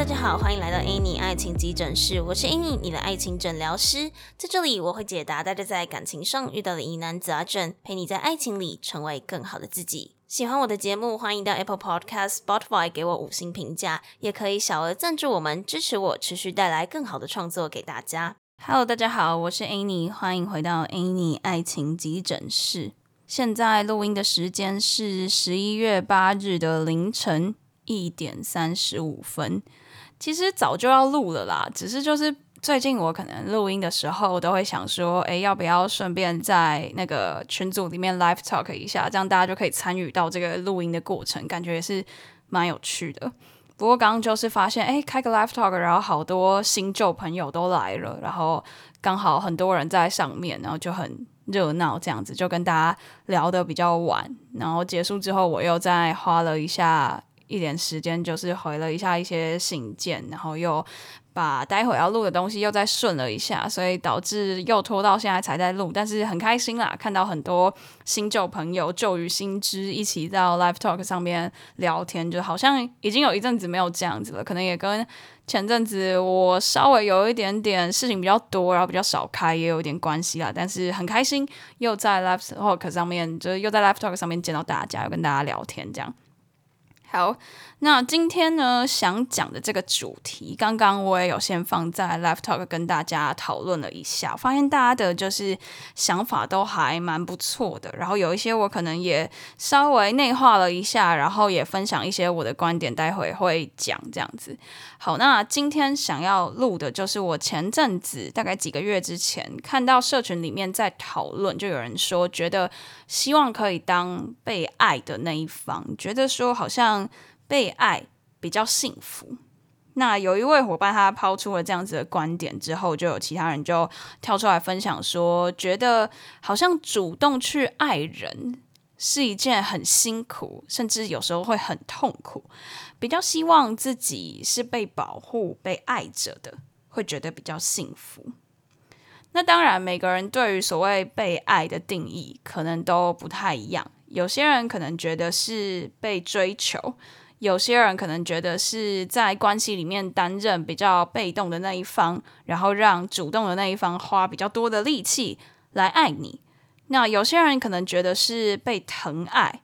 大家好，欢迎来到 Annie 爱情急诊室，我是 Annie，你的爱情诊疗师。在这里，我会解答大家在感情上遇到的疑难杂症，陪你在爱情里成为更好的自己。喜欢我的节目，欢迎到 Apple Podcast、Spotify 给我五星评价，也可以小额赞助我们，支持我持续带来更好的创作给大家。Hello，大家好，我是 Annie，欢迎回到 Annie 爱情急诊室。现在录音的时间是十一月八日的凌晨一点三十五分。其实早就要录了啦，只是就是最近我可能录音的时候都会想说，哎，要不要顺便在那个群组里面 live talk 一下，这样大家就可以参与到这个录音的过程，感觉也是蛮有趣的。不过刚刚就是发现，哎，开个 live talk，然后好多新旧朋友都来了，然后刚好很多人在上面，然后就很热闹，这样子就跟大家聊得比较晚，然后结束之后，我又再花了一下。一点时间就是回了一下一些信件，然后又把待会要录的东西又再顺了一下，所以导致又拖到现在才在录。但是很开心啦，看到很多新旧朋友旧与新知一起到 Live Talk 上面聊天，就好像已经有一阵子没有这样子了。可能也跟前阵子我稍微有一点点事情比较多，然后比较少开也有一点关系啦。但是很开心，又在 Live Talk 上面，就是又在 Live Talk 上面见到大家，又跟大家聊天这样。好，那今天呢，想讲的这个主题，刚刚我也有先放在 Live Talk 跟大家讨论了一下，发现大家的就是想法都还蛮不错的，然后有一些我可能也稍微内化了一下，然后也分享一些我的观点，待会会讲这样子。好，那今天想要录的就是我前阵子大概几个月之前看到社群里面在讨论，就有人说觉得希望可以当被爱的那一方，觉得说好像。被爱比较幸福。那有一位伙伴他抛出了这样子的观点之后，就有其他人就跳出来分享说，觉得好像主动去爱人是一件很辛苦，甚至有时候会很痛苦。比较希望自己是被保护、被爱着的，会觉得比较幸福。那当然，每个人对于所谓被爱的定义可能都不太一样。有些人可能觉得是被追求，有些人可能觉得是在关系里面担任比较被动的那一方，然后让主动的那一方花比较多的力气来爱你。那有些人可能觉得是被疼爱。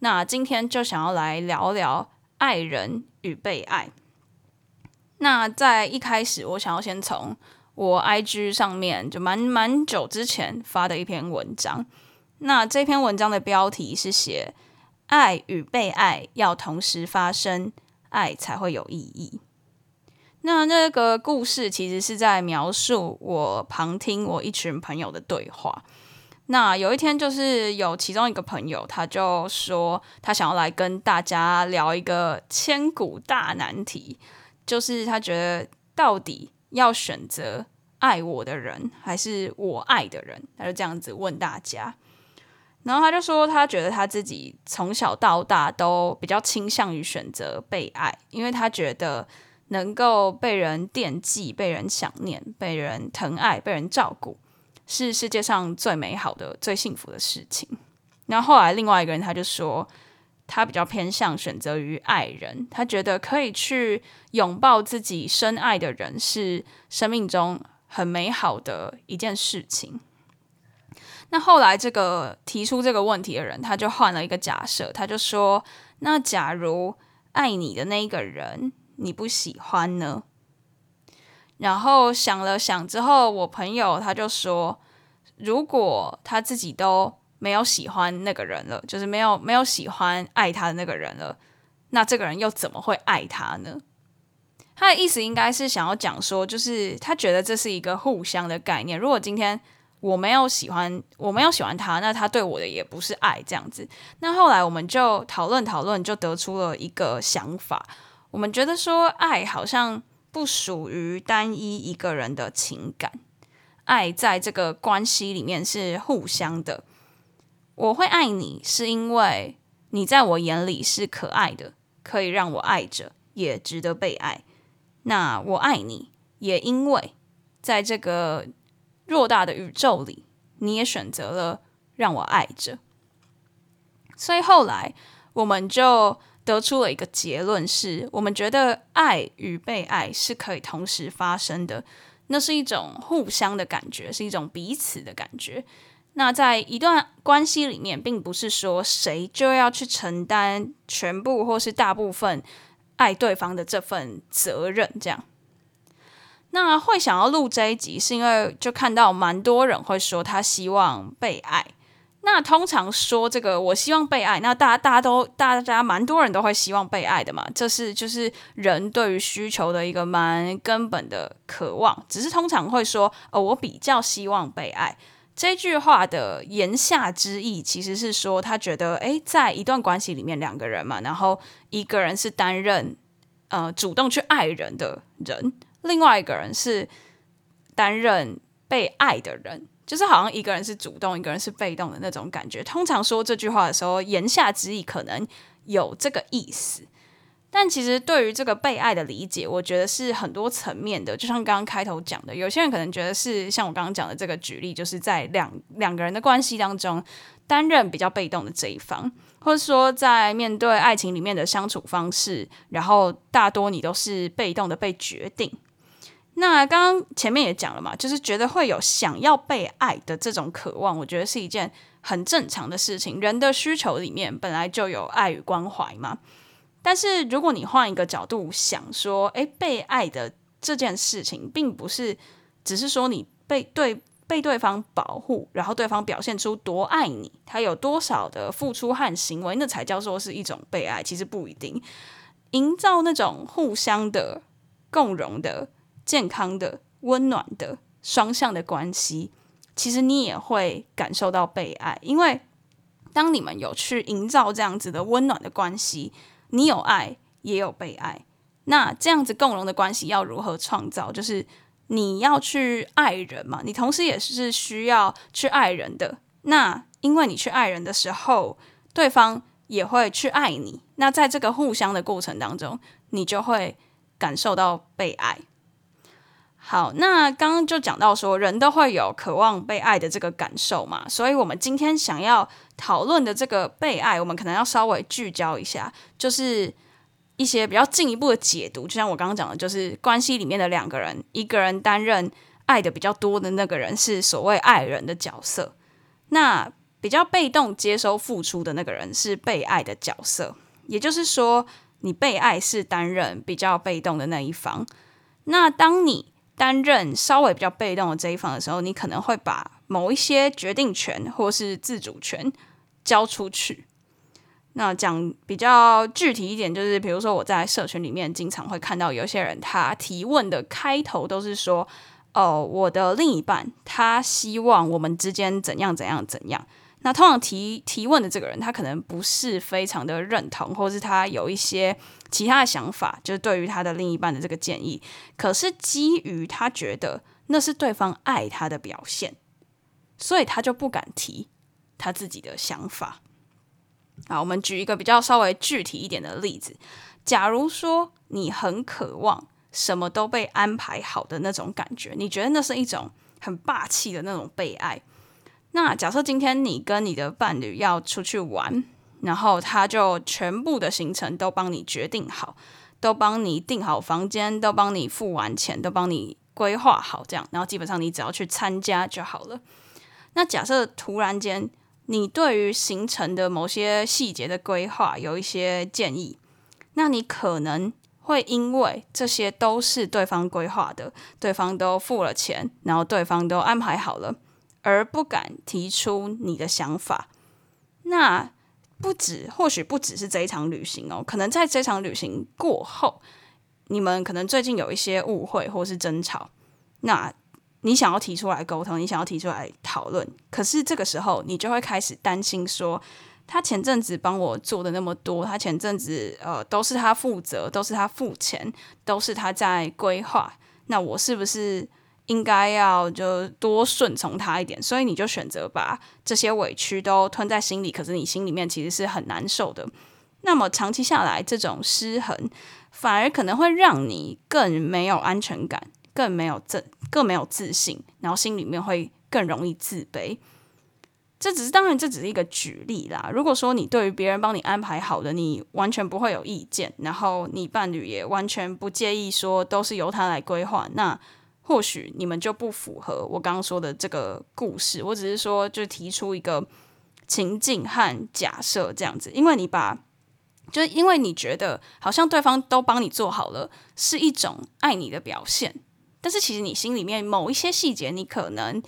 那今天就想要来聊聊爱人与被爱。那在一开始，我想要先从我 IG 上面就蛮蛮久之前发的一篇文章。那这篇文章的标题是写“爱与被爱要同时发生，爱才会有意义”。那那个故事其实是在描述我旁听我一群朋友的对话。那有一天，就是有其中一个朋友，他就说他想要来跟大家聊一个千古大难题，就是他觉得到底要选择爱我的人还是我爱的人？他就这样子问大家。然后他就说，他觉得他自己从小到大都比较倾向于选择被爱，因为他觉得能够被人惦记、被人想念、被人疼爱、被人照顾，是世界上最美好的、最幸福的事情。然后后来另外一个人他就说，他比较偏向选择于爱人，他觉得可以去拥抱自己深爱的人，是生命中很美好的一件事情。那后来，这个提出这个问题的人，他就换了一个假设，他就说：“那假如爱你的那一个人你不喜欢呢？”然后想了想之后，我朋友他就说：“如果他自己都没有喜欢那个人了，就是没有没有喜欢爱他的那个人了，那这个人又怎么会爱他呢？”他的意思应该是想要讲说，就是他觉得这是一个互相的概念。如果今天我没有喜欢，我没有喜欢他，那他对我的也不是爱，这样子。那后来我们就讨论讨论，就得出了一个想法。我们觉得说，爱好像不属于单一一个人的情感，爱在这个关系里面是互相的。我会爱你，是因为你在我眼里是可爱的，可以让我爱着，也值得被爱。那我爱你，也因为在这个。偌大的宇宙里，你也选择了让我爱着，所以后来我们就得出了一个结论是，我们觉得爱与被爱是可以同时发生的，那是一种互相的感觉，是一种彼此的感觉。那在一段关系里面，并不是说谁就要去承担全部或是大部分爱对方的这份责任，这样。那会想要录这一集，是因为就看到蛮多人会说他希望被爱。那通常说这个，我希望被爱。那大家大家都大家蛮多人都会希望被爱的嘛，这是就是人对于需求的一个蛮根本的渴望。只是通常会说，哦，我比较希望被爱。这句话的言下之意其实是说，他觉得，诶，在一段关系里面，两个人嘛，然后一个人是担任呃主动去爱人的人，另外一个人是担任被爱的人。就是好像一个人是主动，一个人是被动的那种感觉。通常说这句话的时候，言下之意可能有这个意思，但其实对于这个被爱的理解，我觉得是很多层面的。就像刚刚开头讲的，有些人可能觉得是像我刚刚讲的这个举例，就是在两两个人的关系当中担任比较被动的这一方，或者说在面对爱情里面的相处方式，然后大多你都是被动的被决定。那刚刚前面也讲了嘛，就是觉得会有想要被爱的这种渴望，我觉得是一件很正常的事情。人的需求里面本来就有爱与关怀嘛。但是如果你换一个角度想说，诶，被爱的这件事情，并不是只是说你被对被对方保护，然后对方表现出多爱你，他有多少的付出和行为，那才叫做是一种被爱。其实不一定，营造那种互相的共融的。健康的、温暖的、双向的关系，其实你也会感受到被爱，因为当你们有去营造这样子的温暖的关系，你有爱，也有被爱。那这样子共融的关系要如何创造？就是你要去爱人嘛，你同时也是需要去爱人的。那因为你去爱人的时候，对方也会去爱你。那在这个互相的过程当中，你就会感受到被爱。好，那刚刚就讲到说，人都会有渴望被爱的这个感受嘛，所以我们今天想要讨论的这个被爱，我们可能要稍微聚焦一下，就是一些比较进一步的解读。就像我刚刚讲的，就是关系里面的两个人，一个人担任爱的比较多的那个人是所谓爱人的角色，那比较被动接收付出的那个人是被爱的角色。也就是说，你被爱是担任比较被动的那一方。那当你担任稍微比较被动的这一方的时候，你可能会把某一些决定权或是自主权交出去。那讲比较具体一点，就是比如说我在社群里面经常会看到有些人，他提问的开头都是说：“哦，我的另一半他希望我们之间怎样怎样怎样。”那通常提提问的这个人，他可能不是非常的认同，或是他有一些其他的想法，就是对于他的另一半的这个建议。可是基于他觉得那是对方爱他的表现，所以他就不敢提他自己的想法。好，我们举一个比较稍微具体一点的例子。假如说你很渴望什么都被安排好的那种感觉，你觉得那是一种很霸气的那种被爱。那假设今天你跟你的伴侣要出去玩，然后他就全部的行程都帮你决定好，都帮你订好房间，都帮你付完钱，都帮你规划好，这样，然后基本上你只要去参加就好了。那假设突然间你对于行程的某些细节的规划有一些建议，那你可能会因为这些都是对方规划的，对方都付了钱，然后对方都安排好了。而不敢提出你的想法，那不止，或许不只是这一场旅行哦，可能在这场旅行过后，你们可能最近有一些误会或是争吵，那你想要提出来沟通，你想要提出来讨论，可是这个时候你就会开始担心说，他前阵子帮我做的那么多，他前阵子呃都是他负责，都是他付钱，都是他在规划，那我是不是？应该要就多顺从他一点，所以你就选择把这些委屈都吞在心里，可是你心里面其实是很难受的。那么长期下来，这种失衡反而可能会让你更没有安全感，更没有自更没有自信，然后心里面会更容易自卑。这只是当然，这只是一个举例啦。如果说你对于别人帮你安排好的，你完全不会有意见，然后你伴侣也完全不介意说都是由他来规划，那或许你们就不符合我刚刚说的这个故事。我只是说，就提出一个情境和假设这样子，因为你把，就是因为你觉得好像对方都帮你做好了，是一种爱你的表现，但是其实你心里面某一些细节，你可能。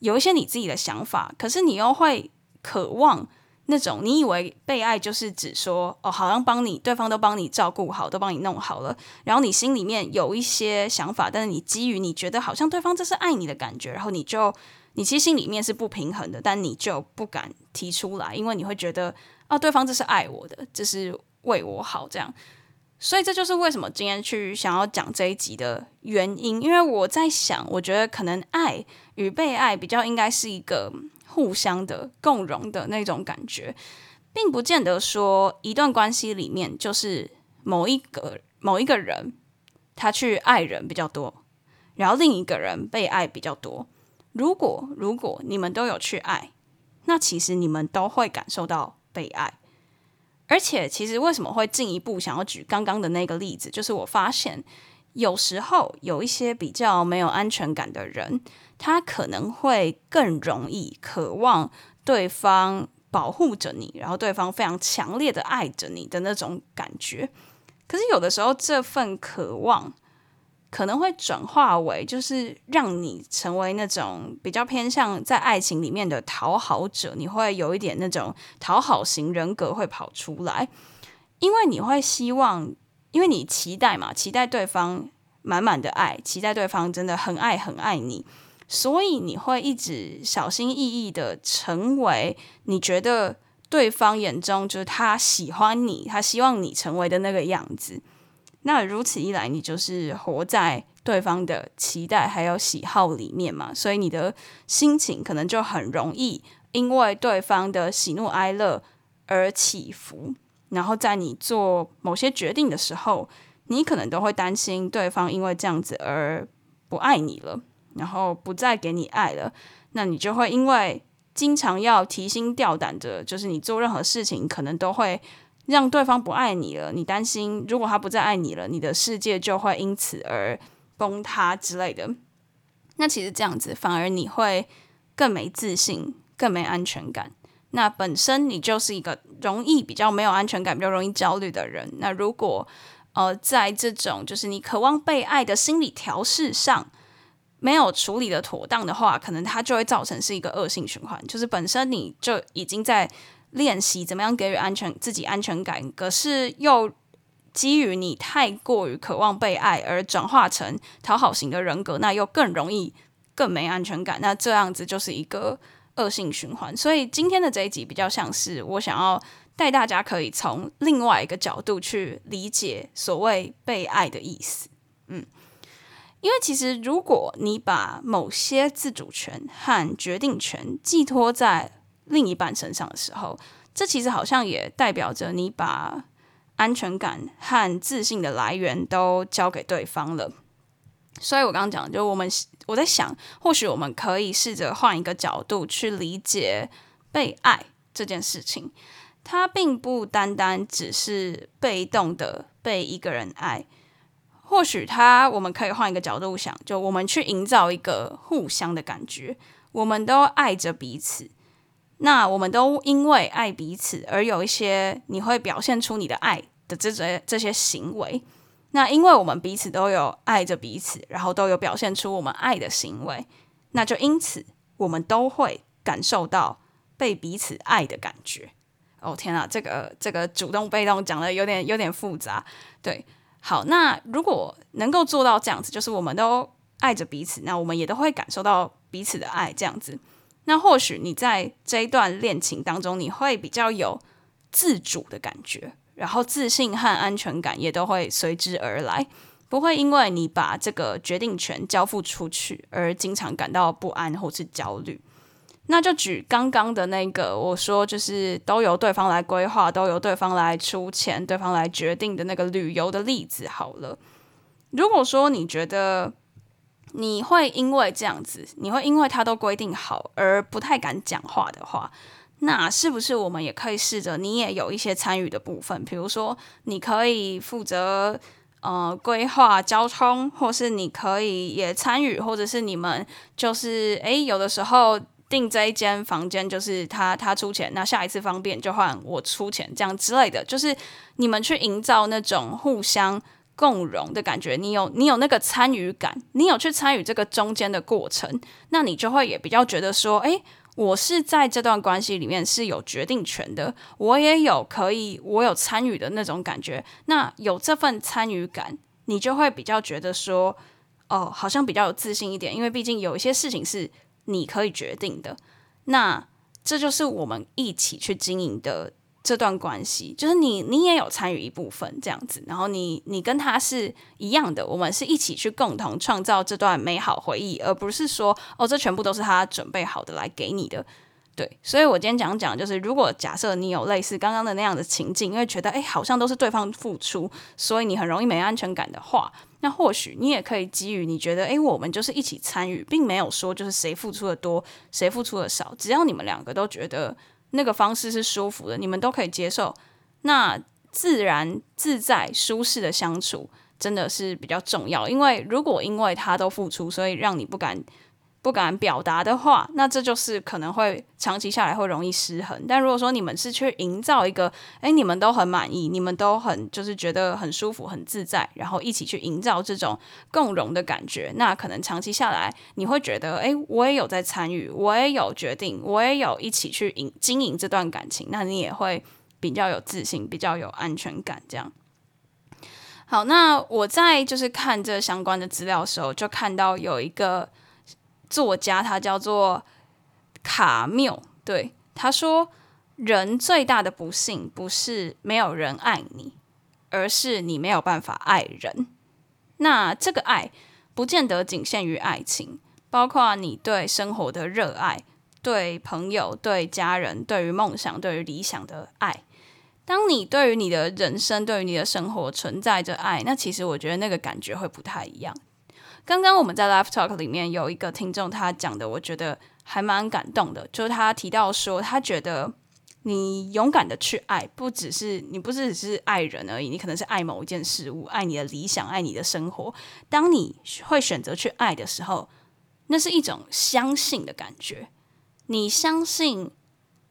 有一些你自己的想法，可是你又会渴望那种你以为被爱就是指说哦，好像帮你对方都帮你照顾好，都帮你弄好了，然后你心里面有一些想法，但是你基于你觉得好像对方这是爱你的感觉，然后你就你其实心里面是不平衡的，但你就不敢提出来，因为你会觉得啊，对方这是爱我的，这是为我好这样。所以这就是为什么今天去想要讲这一集的原因，因为我在想，我觉得可能爱与被爱比较应该是一个互相的共融的那种感觉，并不见得说一段关系里面就是某一个某一个人他去爱人比较多，然后另一个人被爱比较多。如果如果你们都有去爱，那其实你们都会感受到被爱。而且，其实为什么会进一步想要举刚刚的那个例子，就是我发现有时候有一些比较没有安全感的人，他可能会更容易渴望对方保护着你，然后对方非常强烈的爱着你的那种感觉。可是有的时候，这份渴望，可能会转化为，就是让你成为那种比较偏向在爱情里面的讨好者，你会有一点那种讨好型人格会跑出来，因为你会希望，因为你期待嘛，期待对方满满的爱，期待对方真的很爱很爱你，所以你会一直小心翼翼的成为你觉得对方眼中就是他喜欢你，他希望你成为的那个样子。那如此一来，你就是活在对方的期待还有喜好里面嘛，所以你的心情可能就很容易因为对方的喜怒哀乐而起伏。然后在你做某些决定的时候，你可能都会担心对方因为这样子而不爱你了，然后不再给你爱了。那你就会因为经常要提心吊胆的，就是你做任何事情可能都会。让对方不爱你了，你担心如果他不再爱你了，你的世界就会因此而崩塌之类的。那其实这样子反而你会更没自信，更没安全感。那本身你就是一个容易比较没有安全感、比较容易焦虑的人。那如果呃在这种就是你渴望被爱的心理调试上没有处理的妥当的话，可能它就会造成是一个恶性循环。就是本身你就已经在。练习怎么样给予安全自己安全感，可是又基于你太过于渴望被爱而转化成讨好型的人格，那又更容易更没安全感。那这样子就是一个恶性循环。所以今天的这一集比较像是我想要带大家可以从另外一个角度去理解所谓被爱的意思。嗯，因为其实如果你把某些自主权和决定权寄托在另一半身上的时候，这其实好像也代表着你把安全感和自信的来源都交给对方了。所以我刚刚讲，就我们我在想，或许我们可以试着换一个角度去理解被爱这件事情。它并不单单只是被动的被一个人爱，或许它我们可以换一个角度想，就我们去营造一个互相的感觉，我们都爱着彼此。那我们都因为爱彼此而有一些你会表现出你的爱的这些这些行为。那因为我们彼此都有爱着彼此，然后都有表现出我们爱的行为，那就因此我们都会感受到被彼此爱的感觉。哦天啊，这个这个主动被动讲的有点有点复杂。对，好，那如果能够做到这样子，就是我们都爱着彼此，那我们也都会感受到彼此的爱，这样子。那或许你在这一段恋情当中，你会比较有自主的感觉，然后自信和安全感也都会随之而来，不会因为你把这个决定权交付出去而经常感到不安或是焦虑。那就举刚刚的那个，我说就是都由对方来规划，都由对方来出钱，对方来决定的那个旅游的例子好了。如果说你觉得你会因为这样子，你会因为他都规定好而不太敢讲话的话，那是不是我们也可以试着，你也有一些参与的部分？比如说，你可以负责呃规划交通，或是你可以也参与，或者是你们就是诶，有的时候。订这一间房间就是他他出钱，那下一次方便就换我出钱，这样之类的，就是你们去营造那种互相共融的感觉。你有你有那个参与感，你有去参与这个中间的过程，那你就会也比较觉得说，诶，我是在这段关系里面是有决定权的，我也有可以我有参与的那种感觉。那有这份参与感，你就会比较觉得说，哦，好像比较有自信一点，因为毕竟有一些事情是。你可以决定的，那这就是我们一起去经营的这段关系，就是你你也有参与一部分这样子，然后你你跟他是一样的，我们是一起去共同创造这段美好回忆，而不是说哦，这全部都是他准备好的来给你的。对，所以我今天讲讲，就是如果假设你有类似刚刚的那样的情境，因为觉得诶，好像都是对方付出，所以你很容易没安全感的话，那或许你也可以基于你觉得诶，我们就是一起参与，并没有说就是谁付出的多，谁付出的少，只要你们两个都觉得那个方式是舒服的，你们都可以接受，那自然自在舒适的相处真的是比较重要。因为如果因为他都付出，所以让你不敢。不敢表达的话，那这就是可能会长期下来会容易失衡。但如果说你们是去营造一个，诶，你们都很满意，你们都很就是觉得很舒服、很自在，然后一起去营造这种共融的感觉，那可能长期下来你会觉得，诶，我也有在参与，我也有决定，我也有一起去营经营这段感情，那你也会比较有自信，比较有安全感。这样。好，那我在就是看这相关的资料的时候，就看到有一个。作家他叫做卡缪，对，他说，人最大的不幸不是没有人爱你，而是你没有办法爱人。那这个爱不见得仅限于爱情，包括你对生活的热爱、对朋友、对家人、对于梦想、对于理想的爱。当你对于你的人生、对于你的生活存在着爱，那其实我觉得那个感觉会不太一样。刚刚我们在 Live Talk 里面有一个听众，他讲的我觉得还蛮感动的，就是他提到说，他觉得你勇敢的去爱，不只是你不是只是爱人而已，你可能是爱某一件事物，爱你的理想，爱你的生活。当你会选择去爱的时候，那是一种相信的感觉，你相信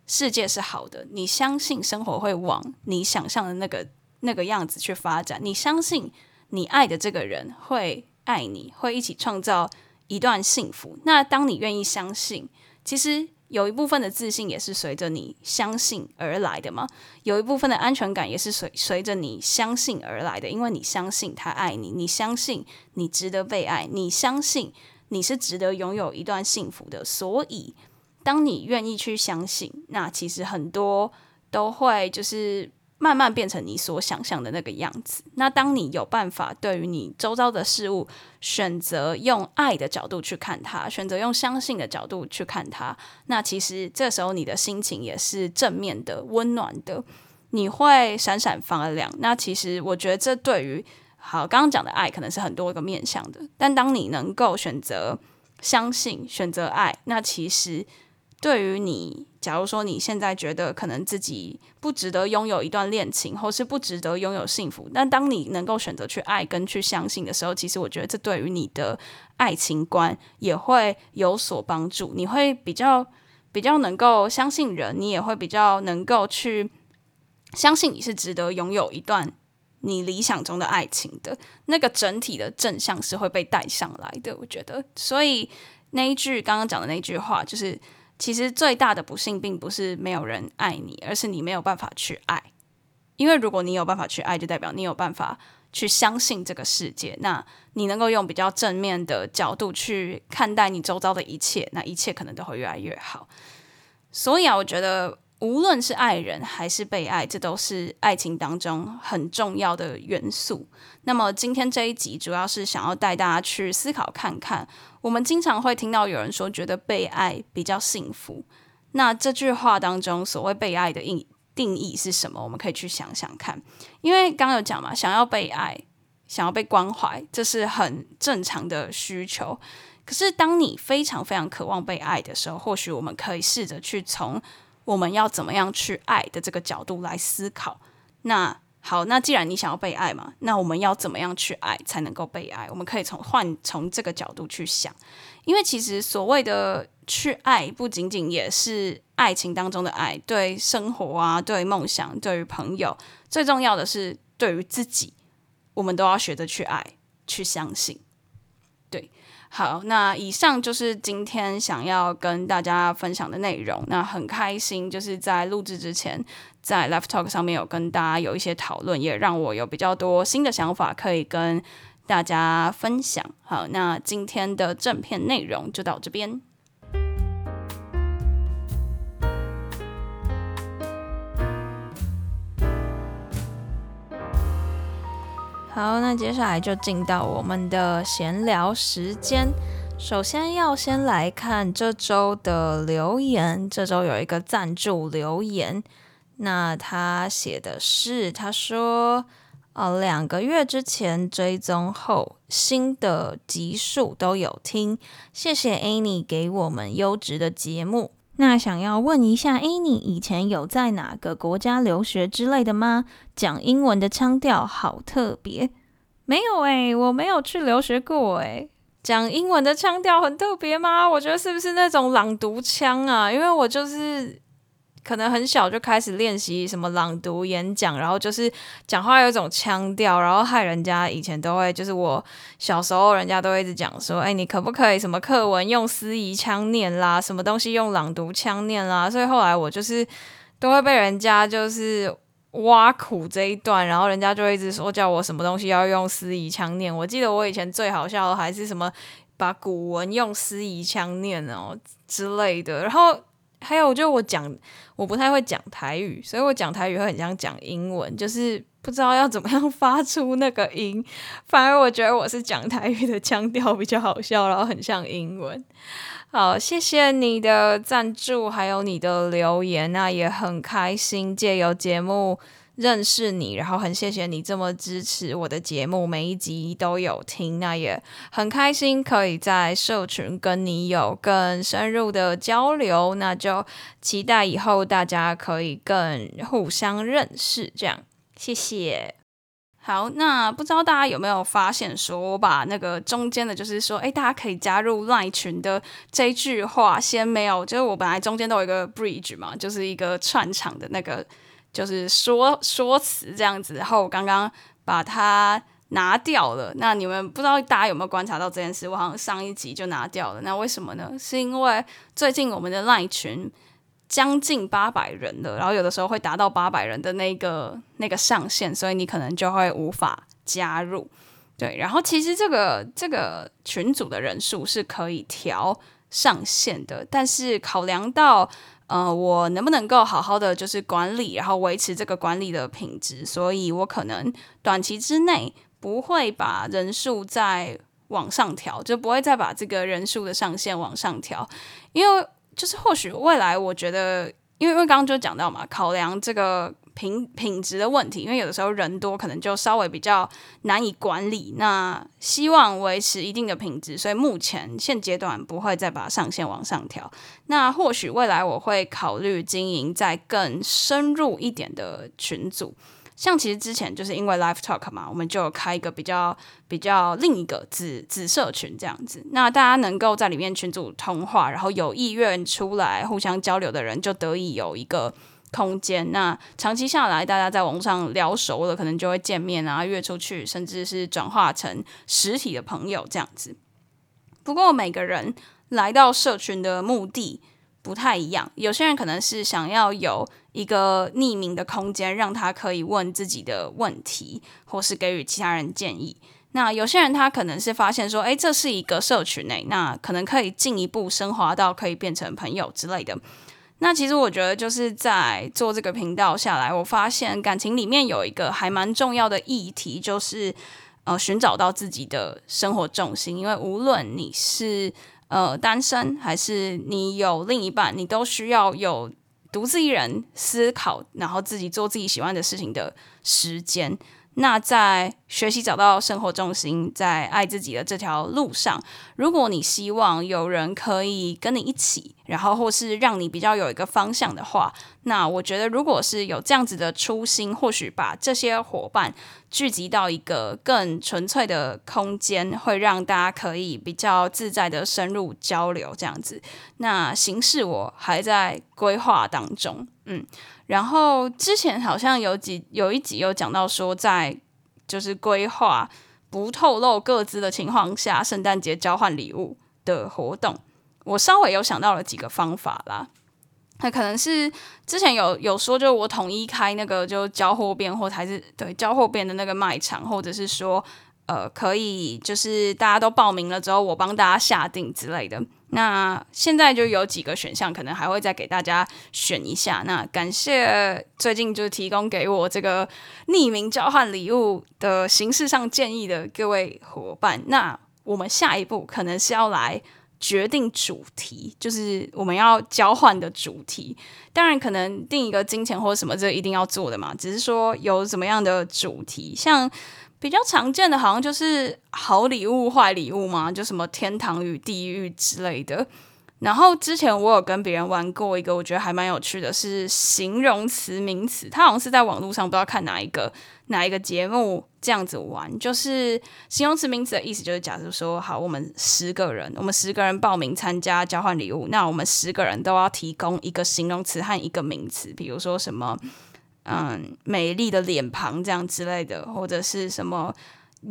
世界是好的，你相信生活会往你想象的那个那个样子去发展，你相信你爱的这个人会。爱你会一起创造一段幸福。那当你愿意相信，其实有一部分的自信也是随着你相信而来的嘛。有一部分的安全感也是随随着你相信而来的，因为你相信他爱你，你相信你值得被爱，你相信你是值得拥有一段幸福的。所以，当你愿意去相信，那其实很多都会就是。慢慢变成你所想象的那个样子。那当你有办法对于你周遭的事物选择用爱的角度去看它，选择用相信的角度去看它，那其实这时候你的心情也是正面的、温暖的，你会闪闪发亮。那其实我觉得这对于好刚刚讲的爱可能是很多个面向的，但当你能够选择相信、选择爱，那其实。对于你，假如说你现在觉得可能自己不值得拥有一段恋情，或是不值得拥有幸福，但当你能够选择去爱跟去相信的时候，其实我觉得这对于你的爱情观也会有所帮助。你会比较比较能够相信人，你也会比较能够去相信你是值得拥有一段你理想中的爱情的。那个整体的正向是会被带上来的，我觉得。所以那一句刚刚讲的那句话就是。其实最大的不幸并不是没有人爱你，而是你没有办法去爱。因为如果你有办法去爱，就代表你有办法去相信这个世界。那你能够用比较正面的角度去看待你周遭的一切，那一切可能都会越来越好。所以啊，我觉得。无论是爱人还是被爱，这都是爱情当中很重要的元素。那么今天这一集主要是想要带大家去思考看看，我们经常会听到有人说觉得被爱比较幸福。那这句话当中所谓被爱的定定义是什么？我们可以去想想看。因为刚刚有讲嘛，想要被爱，想要被关怀，这是很正常的需求。可是，当你非常非常渴望被爱的时候，或许我们可以试着去从我们要怎么样去爱的这个角度来思考。那好，那既然你想要被爱嘛，那我们要怎么样去爱才能够被爱？我们可以从换从这个角度去想，因为其实所谓的去爱，不仅仅也是爱情当中的爱，对生活啊，对梦想，对于朋友，最重要的是对于自己，我们都要学着去爱，去相信。对，好，那以上就是今天想要跟大家分享的内容。那很开心，就是在录制之前，在 Live Talk 上面有跟大家有一些讨论，也让我有比较多新的想法可以跟大家分享。好，那今天的正片内容就到这边。好，那接下来就进到我们的闲聊时间。首先要先来看这周的留言，这周有一个赞助留言，那他写的是，他说，呃，两个月之前追踪后，新的集数都有听，谢谢 Annie 给我们优质的节目。那想要问一下，any 以前有在哪个国家留学之类的吗？讲英文的腔调好特别。没有诶、我没有去留学过诶、讲英文的腔调很特别吗？我觉得是不是那种朗读腔啊？因为我就是可能很小就开始练习什么朗读演讲，然后就是讲话有一种腔调，然后害人家以前都会，就是我小时候人家都会一直讲说，哎，你可不可以什么课文用司仪腔念啦，什么东西用朗读腔念啦？所以后来我就是都会被人家就是挖苦这一段，然后人家就一直说叫我什么东西要用司仪腔念。我记得我以前最好笑的还是什么把古文用司仪腔念哦之类的，然后。还有，就我讲，我不太会讲台语，所以我讲台语会很像讲英文，就是不知道要怎么样 发出那个音。反而我觉得我是讲台语的腔调比较好笑，然后很像英文。好，谢谢你的赞助，还有你的留言，那也很开心借由节目。认识你，然后很谢谢你这么支持我的节目，每一集都有听，那也很开心可以在社群跟你有更深入的交流，那就期待以后大家可以更互相认识，这样谢谢。好，那不知道大家有没有发现，说我把那个中间的，就是说，哎，大家可以加入 LINE 群的这句话先没有，就是我本来中间都有一个 bridge 嘛，就是一个串场的那个。就是说说辞这样子，然后我刚刚把它拿掉了。那你们不知道大家有没有观察到这件事？我好像上一集就拿掉了。那为什么呢？是因为最近我们的 LINE 群将近八百人了，然后有的时候会达到八百人的那个那个上限，所以你可能就会无法加入。对，然后其实这个这个群组的人数是可以调上限的，但是考量到。呃，我能不能够好好的就是管理，然后维持这个管理的品质？所以我可能短期之内不会把人数再往上调，就不会再把这个人数的上限往上调，因为就是或许未来我觉得，因为因为刚刚就讲到嘛，考量这个。品品质的问题，因为有的时候人多，可能就稍微比较难以管理。那希望维持一定的品质，所以目前现阶段不会再把上限往上调。那或许未来我会考虑经营在更深入一点的群组，像其实之前就是因为 Live Talk 嘛，我们就开一个比较比较另一个子子社群这样子。那大家能够在里面群组通话，然后有意愿出来互相交流的人，就得以有一个。空间，那长期下来，大家在网上聊熟了，可能就会见面啊，约出去，甚至是转化成实体的朋友这样子。不过每个人来到社群的目的不太一样，有些人可能是想要有一个匿名的空间，让他可以问自己的问题，或是给予其他人建议。那有些人他可能是发现说，诶，这是一个社群内，那可能可以进一步升华到可以变成朋友之类的。那其实我觉得就是在做这个频道下来，我发现感情里面有一个还蛮重要的议题，就是呃寻找到自己的生活重心。因为无论你是呃单身还是你有另一半，你都需要有独自一人思考，然后自己做自己喜欢的事情的时间。那在学习找到生活重心，在爱自己的这条路上，如果你希望有人可以跟你一起，然后或是让你比较有一个方向的话，那我觉得如果是有这样子的初心，或许把这些伙伴聚集到一个更纯粹的空间，会让大家可以比较自在的深入交流，这样子。那形式我还在规划当中，嗯。然后之前好像有几有一集有讲到说，在就是规划不透露各自的情况下，圣诞节交换礼物的活动，我稍微有想到了几个方法啦。那可能是之前有有说，就我统一开那个就交货店，或还是对交货店的那个卖场，或者是说呃可以就是大家都报名了之后，我帮大家下定之类的。那现在就有几个选项，可能还会再给大家选一下。那感谢最近就是提供给我这个匿名交换礼物的形式上建议的各位伙伴。那我们下一步可能是要来决定主题，就是我们要交换的主题。当然，可能定一个金钱或者什么，这一定要做的嘛。只是说有什么样的主题，像。比较常见的，好像就是好礼物、坏礼物嘛，就什么天堂与地狱之类的。然后之前我有跟别人玩过一个，我觉得还蛮有趣的，是形容词、名词。他好像是在网络上不知道看哪一个哪一个节目这样子玩，就是形容词、名词的意思，就是假设说，好，我们十个人，我们十个人报名参加交换礼物，那我们十个人都要提供一个形容词和一个名词，比如说什么。嗯，美丽的脸庞这样之类的，或者是什么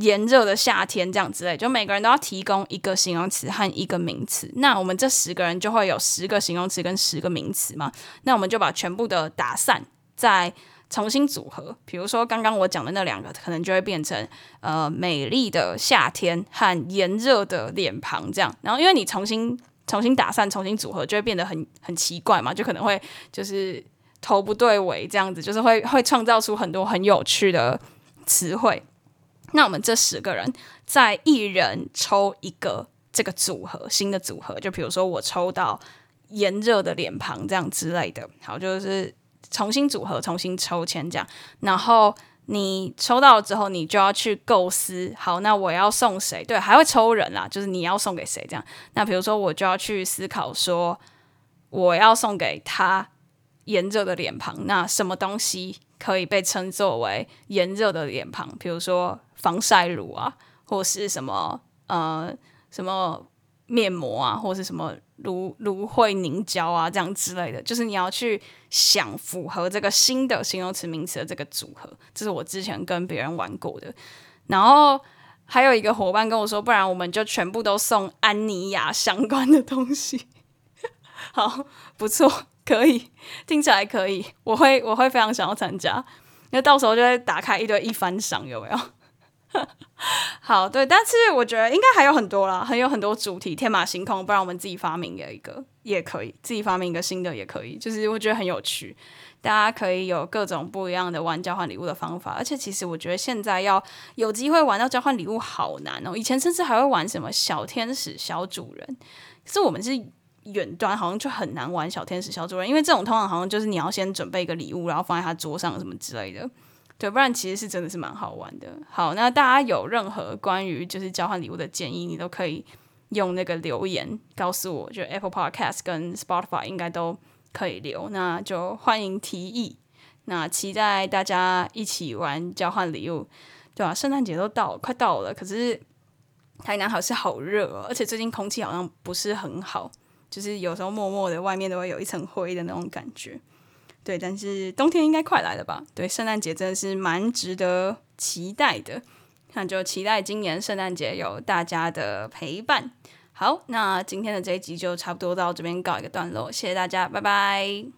炎热的夏天这样之类，就每个人都要提供一个形容词和一个名词。那我们这十个人就会有十个形容词跟十个名词嘛？那我们就把全部的打散，再重新组合。比如说刚刚我讲的那两个，可能就会变成呃美丽的夏天和炎热的脸庞这样。然后因为你重新重新打散、重新组合，就会变得很很奇怪嘛，就可能会就是。头不对尾，这样子就是会会创造出很多很有趣的词汇。那我们这十个人再一人抽一个这个组合，新的组合，就比如说我抽到炎热的脸庞这样之类的。好，就是重新组合，重新抽签这样。然后你抽到了之后，你就要去构思。好，那我要送谁？对，还会抽人啦，就是你要送给谁这样。那比如说，我就要去思考说，我要送给他。炎热的脸庞，那什么东西可以被称作为炎热的脸庞？比如说防晒乳啊，或是什么呃什么面膜啊，或是什么芦芦荟凝胶啊，这样之类的。就是你要去想符合这个新的形容词名词的这个组合。这是我之前跟别人玩过的。然后还有一个伙伴跟我说，不然我们就全部都送安妮亚相关的东西。好，不错。可以，听起来可以，我会我会非常想要参加，那到时候就会打开一堆一番赏，有没有？好，对，但是我觉得应该还有很多啦，还有很多主题天马行空，不然我们自己发明一个也可以，自己发明一个新的也可以，就是我觉得很有趣，大家可以有各种不一样的玩交换礼物的方法，而且其实我觉得现在要有机会玩到交换礼物好难哦，以前甚至还会玩什么小天使、小主人，可是我们是。远端好像就很难玩小天使小主人，因为这种通常好像就是你要先准备一个礼物，然后放在他桌上什么之类的，对，不然其实是真的是蛮好玩的。好，那大家有任何关于就是交换礼物的建议，你都可以用那个留言告诉我，就 Apple Podcast 跟 Spotify 应该都可以留，那就欢迎提议。那期待大家一起玩交换礼物，对吧？圣诞节都到，快到了，可是台南还是好热哦，而且最近空气好像不是很好。就是有时候默默的外面都会有一层灰的那种感觉，对。但是冬天应该快来了吧？对，圣诞节真的是蛮值得期待的。那就期待今年圣诞节有大家的陪伴。好，那今天的这一集就差不多到这边告一个段落，谢谢大家，拜拜。